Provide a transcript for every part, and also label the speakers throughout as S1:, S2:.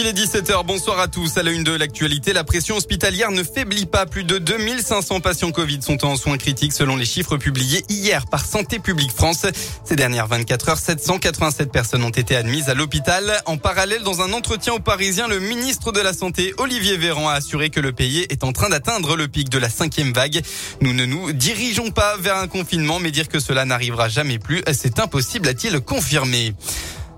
S1: Il est 17h, bonsoir à tous. À la une de l'actualité, la pression hospitalière ne faiblit pas. Plus de 2500 patients Covid sont en soins critiques selon les chiffres publiés hier par Santé publique France. Ces dernières 24 heures, 787 personnes ont été admises à l'hôpital. En parallèle, dans un entretien aux Parisiens, le ministre de la Santé, Olivier Véran, a assuré que le pays est en train d'atteindre le pic de la cinquième vague. Nous ne nous dirigeons pas vers un confinement, mais dire que cela n'arrivera jamais plus, c'est impossible, a-t-il confirmé.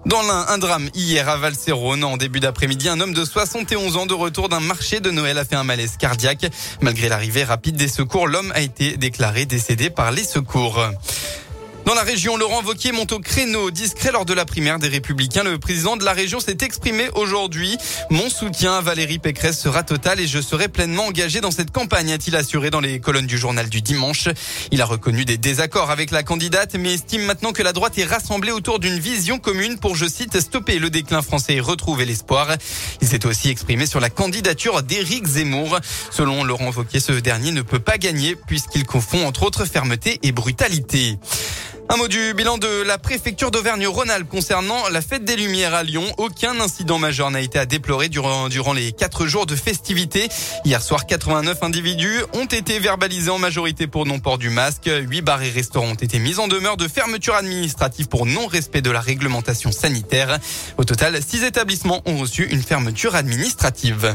S1: Dans l'un, un drame hier à Valserone. En début d'après-midi, un homme de 71 ans de retour d'un marché de Noël a fait un malaise cardiaque. Malgré l'arrivée rapide des secours, l'homme a été déclaré décédé par les secours. Dans la région, Laurent Vauquier monte au créneau. Discret lors de la primaire des Républicains, le président de la région s'est exprimé aujourd'hui. Mon soutien à Valérie Pécresse sera total et je serai pleinement engagé dans cette campagne, a-t-il assuré dans les colonnes du journal du dimanche. Il a reconnu des désaccords avec la candidate, mais estime maintenant que la droite est rassemblée autour d'une vision commune pour, je cite, stopper le déclin français et retrouver l'espoir. Il s'est aussi exprimé sur la candidature d'Éric Zemmour. Selon Laurent Vauquier, ce dernier ne peut pas gagner puisqu'il confond entre autres fermeté et brutalité. Un mot du bilan de la préfecture d'Auvergne-Rhône-Alpes concernant la fête des Lumières à Lyon. Aucun incident majeur n'a été à déplorer durant, les quatre jours de festivités. Hier soir, 89 individus ont été verbalisés en majorité pour non-port du masque. Huit bars et restaurants ont été mis en demeure de fermeture administrative pour non-respect de la réglementation sanitaire. Au total, six établissements ont reçu une fermeture administrative.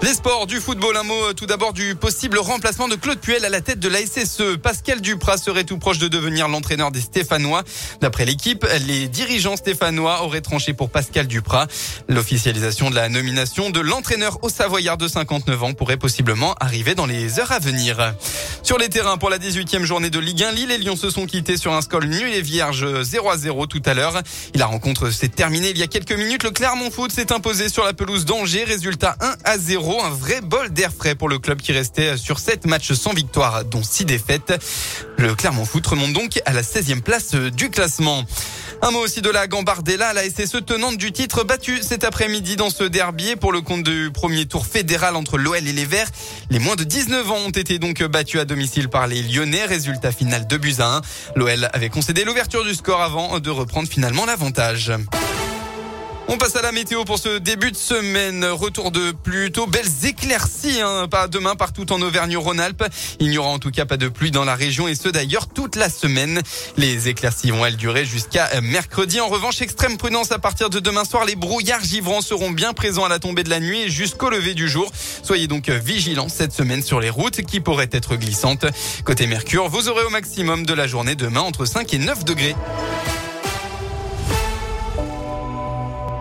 S1: Les sports du football, un mot tout d'abord du possible remplacement de Claude Puel à la tête de la SSE. Pascal Duprat serait tout proche de devenir l'entraîneur des Stéphanois. D'après l'équipe, les dirigeants stéphanois auraient tranché pour Pascal Duprat. L'officialisation de la nomination de l'entraîneur au Savoyard de 59 ans pourrait possiblement arriver dans les heures à venir. Sur les terrains pour la 18e journée de Ligue 1, Lille et Lyon se sont quittés sur un score nul et vierge 0 à 0 tout à l'heure. La rencontre s'est terminée il y a quelques minutes. Le Clermont Foot s'est imposé sur la pelouse d'Angers. Résultat 1 à 0. Un vrai bol d'air frais pour le club qui restait sur 7 matchs sans victoire, dont 6 défaites. Le Clermont Foot remonte donc à la 16e place du classement. Un mot aussi de la Gambardella, la SSE tenante du titre battue cet après-midi dans ce derby pour le compte du premier tour fédéral entre l'OL et les Verts. Les moins de 19 ans ont été donc battus à domicile par les Lyonnais. Résultat final de buts à 1. L'OL avait concédé l'ouverture du score avant de reprendre finalement l'avantage. On passe à la météo pour ce début de semaine. Retour de plutôt belles éclaircies, hein, pas demain partout en Auvergne-Rhône-Alpes. Il n'y aura en tout cas pas de pluie dans la région et ce d'ailleurs toute la semaine. Les éclaircies vont elles durer jusqu'à mercredi. En revanche, extrême prudence à partir de demain soir. Les brouillards givrants seront bien présents à la tombée de la nuit et jusqu'au lever du jour. Soyez donc vigilants cette semaine sur les routes qui pourraient être glissantes. Côté Mercure, vous aurez au maximum de la journée demain entre 5 et 9 degrés.